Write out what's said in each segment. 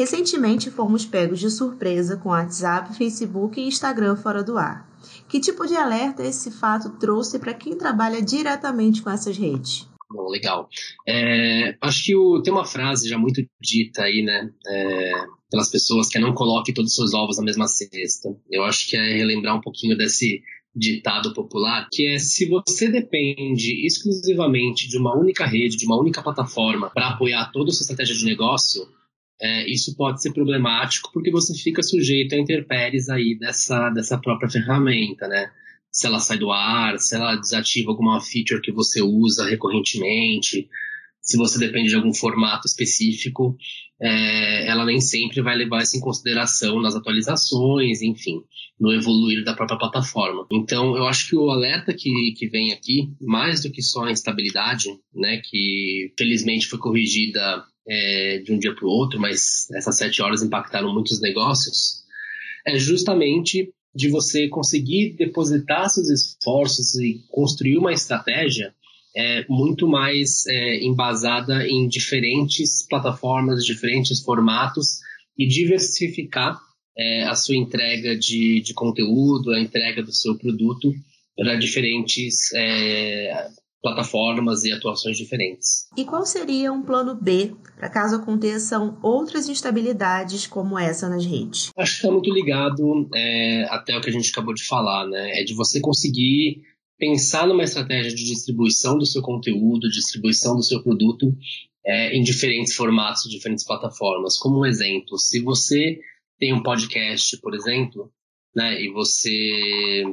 Recentemente fomos pegos de surpresa com WhatsApp, Facebook e Instagram fora do ar. Que tipo de alerta esse fato trouxe para quem trabalha diretamente com essas redes? Bom, legal. É, acho que o, tem uma frase já muito dita aí, né, é, pelas pessoas, que é não coloque todos os seus ovos na mesma cesta. Eu acho que é relembrar um pouquinho desse ditado popular, que é se você depende exclusivamente de uma única rede, de uma única plataforma para apoiar toda a sua estratégia de negócio, é, isso pode ser problemático porque você fica sujeito a interpéries aí dessa, dessa própria ferramenta, né? Se ela sai do ar, se ela desativa alguma feature que você usa recorrentemente, se você depende de algum formato específico, é, ela nem sempre vai levar isso em consideração nas atualizações, enfim, no evoluir da própria plataforma. Então, eu acho que o alerta que, que vem aqui, mais do que só a instabilidade, né, que felizmente foi corrigida é, de um dia para o outro, mas essas sete horas impactaram muitos negócios, é justamente de você conseguir depositar seus esforços e construir uma estratégia é, muito mais é, embasada em diferentes plataformas, diferentes formatos e diversificar é, a sua entrega de, de conteúdo, a entrega do seu produto para diferentes é, plataformas e atuações diferentes. E qual seria um plano B para caso aconteçam outras instabilidades como essa nas redes? Acho que está muito ligado é, até o que a gente acabou de falar, né? É de você conseguir pensar numa estratégia de distribuição do seu conteúdo, distribuição do seu produto é, em diferentes formatos, diferentes plataformas. Como um exemplo, se você tem um podcast, por exemplo, né, e você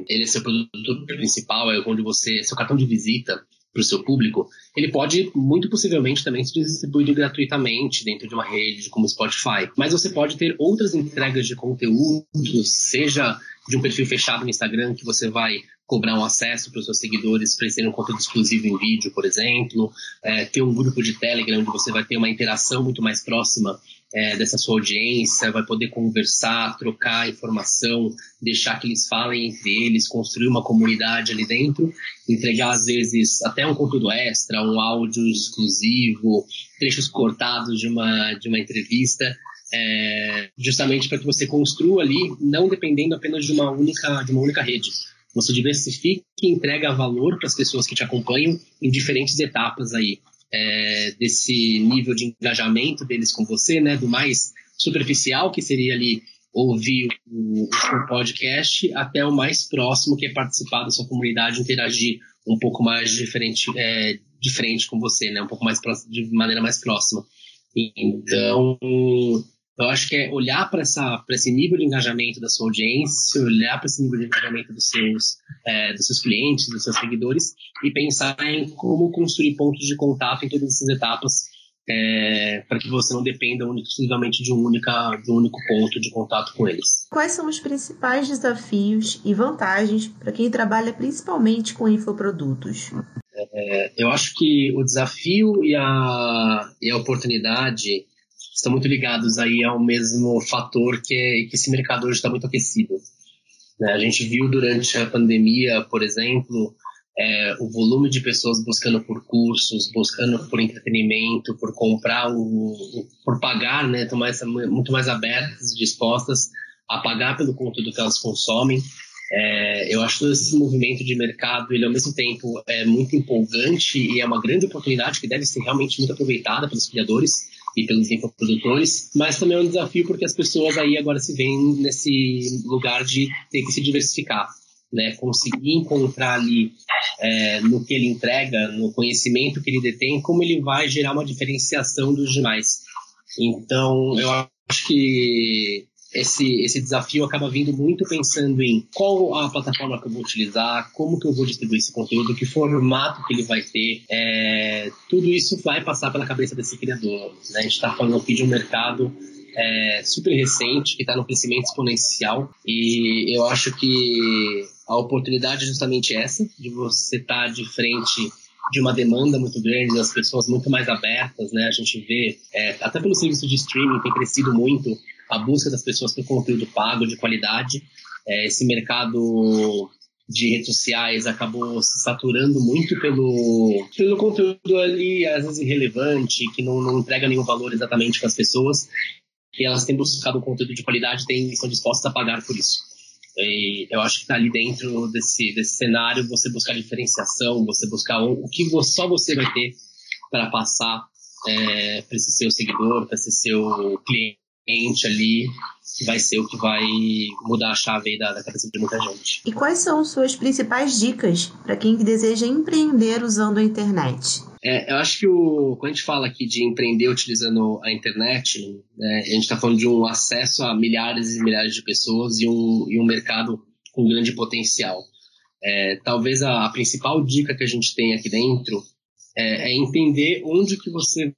ele é seu produto principal, é onde você seu cartão de visita para o seu público, ele pode muito possivelmente também ser distribuído gratuitamente dentro de uma rede como Spotify. Mas você pode ter outras entregas de conteúdo, seja de um perfil fechado no Instagram que você vai cobrar um acesso para os seus seguidores para eles terem um conteúdo exclusivo em vídeo, por exemplo, é, ter um grupo de Telegram onde você vai ter uma interação muito mais próxima é, dessa sua audiência, vai poder conversar, trocar informação, deixar que eles falem entre eles, construir uma comunidade ali dentro, entregar às vezes até um conteúdo extra, um áudio exclusivo, trechos cortados de uma, de uma entrevista. É, justamente para que você construa ali, não dependendo apenas de uma única, de uma única rede você diversifica e entrega valor para as pessoas que te acompanham em diferentes etapas aí é, desse nível de engajamento deles com você, né? Do mais superficial, que seria ali ouvir o, o podcast, até o mais próximo, que é participar da sua comunidade, interagir um pouco mais diferente, é, diferente com você, né? Um pouco mais próximo, de maneira mais próxima. Então, eu acho que é olhar para esse nível de engajamento da sua audiência, olhar para esse nível de engajamento dos seus, é, dos seus clientes, dos seus seguidores e pensar em como construir pontos de contato em todas essas etapas é, para que você não dependa exclusivamente de um, única, de um único ponto de contato com eles. Quais são os principais desafios e vantagens para quem trabalha principalmente com infoprodutos? É, eu acho que o desafio e a, e a oportunidade estão muito ligados aí ao mesmo fator que, é, que esse mercado hoje está muito aquecido. Né? A gente viu durante a pandemia, por exemplo, é, o volume de pessoas buscando por cursos, buscando por entretenimento, por comprar, o, por pagar, né? Estão mais, muito mais abertas dispostas a pagar pelo conteúdo que elas consomem. É, eu acho que esse movimento de mercado, ele ao mesmo tempo é muito empolgante e é uma grande oportunidade que deve ser realmente muito aproveitada pelos criadores e pelos infoprodutores, mas também é um desafio porque as pessoas aí agora se veem nesse lugar de ter que se diversificar, né? Conseguir encontrar ali é, no que ele entrega, no conhecimento que ele detém, como ele vai gerar uma diferenciação dos demais. Então, eu acho que esse, esse desafio acaba vindo muito pensando em qual a plataforma que eu vou utilizar, como que eu vou distribuir esse conteúdo, que formato que ele vai ter. É, tudo isso vai passar pela cabeça desse criador. Né? A gente está falando aqui de um mercado é, super recente, que está no crescimento exponencial, e eu acho que a oportunidade é justamente essa, de você estar tá de frente de uma demanda muito grande, das pessoas muito mais abertas, né? A gente vê, é, até pelo serviço de streaming tem crescido muito a busca das pessoas por conteúdo pago de qualidade. É, esse mercado de redes sociais acabou se saturando muito pelo, pelo conteúdo ali, às vezes irrelevante, que não, não entrega nenhum valor exatamente para as pessoas. e elas têm buscado conteúdo de qualidade e estão dispostas a pagar por isso. E eu acho que está ali dentro desse, desse cenário você buscar diferenciação, você buscar o que só você vai ter para passar é, para esse seu seguidor, para esse seu cliente ali, que vai ser o que vai mudar a chave da, da cabeça de muita gente. E quais são suas principais dicas para quem deseja empreender usando a internet? É, eu acho que o, quando a gente fala aqui de empreender utilizando a internet, né, a gente está falando de um acesso a milhares e milhares de pessoas e um, e um mercado com grande potencial. É, talvez a, a, principal dica que a gente tem aqui dentro é, é entender onde que você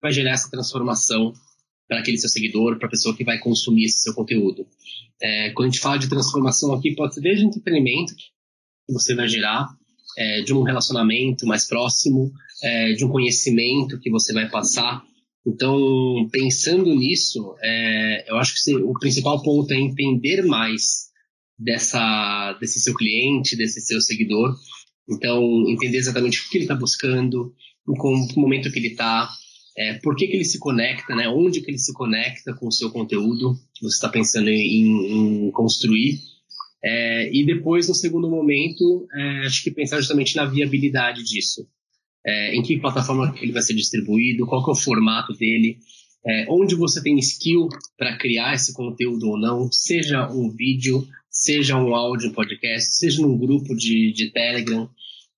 vai gerar essa transformação para aquele seu seguidor, para a pessoa que vai consumir esse seu conteúdo. É, quando a gente fala de transformação aqui, pode ser desde entretenimento que você vai gerar, é, de um relacionamento mais próximo, é, de um conhecimento que você vai passar. Então, pensando nisso, é, eu acho que o principal ponto é entender mais dessa, desse seu cliente, desse seu seguidor. Então, entender exatamente o que ele está buscando, que momento que ele está, é, por que, que ele se conecta, né? onde que ele se conecta com o seu conteúdo que você está pensando em, em construir. É, e depois, no segundo momento, é, acho que pensar justamente na viabilidade disso é, em que plataforma ele vai ser distribuído, qual é o formato dele, é, onde você tem skill para criar esse conteúdo ou não, seja um vídeo, seja um áudio, podcast, seja num grupo de, de Telegram,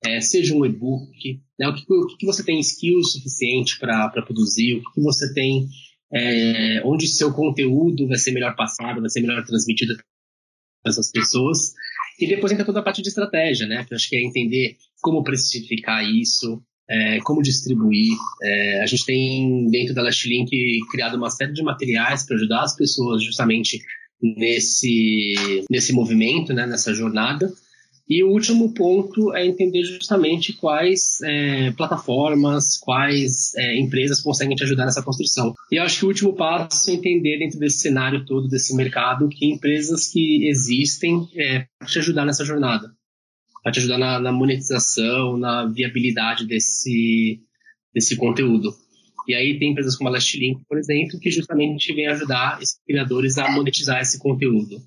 é, seja um e-book, né, o, que, o que você tem skill suficiente para produzir, o que você tem, é, onde seu conteúdo vai ser melhor passado, vai ser melhor transmitido para essas pessoas. E depois entra toda a parte de estratégia, né? Que eu acho que é entender como precificar isso, é, como distribuir. É, a gente tem dentro da Lastlink criado uma série de materiais para ajudar as pessoas justamente nesse, nesse movimento, né, nessa jornada. E o último ponto é entender justamente quais é, plataformas, quais é, empresas conseguem te ajudar nessa construção. E eu acho que o último passo é entender dentro desse cenário todo, desse mercado, que empresas que existem é, para te ajudar nessa jornada para te ajudar na, na, monetização, na viabilidade desse, desse conteúdo. E aí tem empresas como a Lastlink, por exemplo, que justamente vem ajudar esses criadores a monetizar esse conteúdo,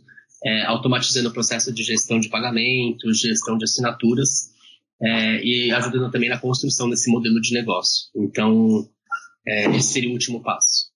é, automatizando o processo de gestão de pagamentos, gestão de assinaturas é, e ajudando também na construção desse modelo de negócio. Então, é, esse seria o último passo.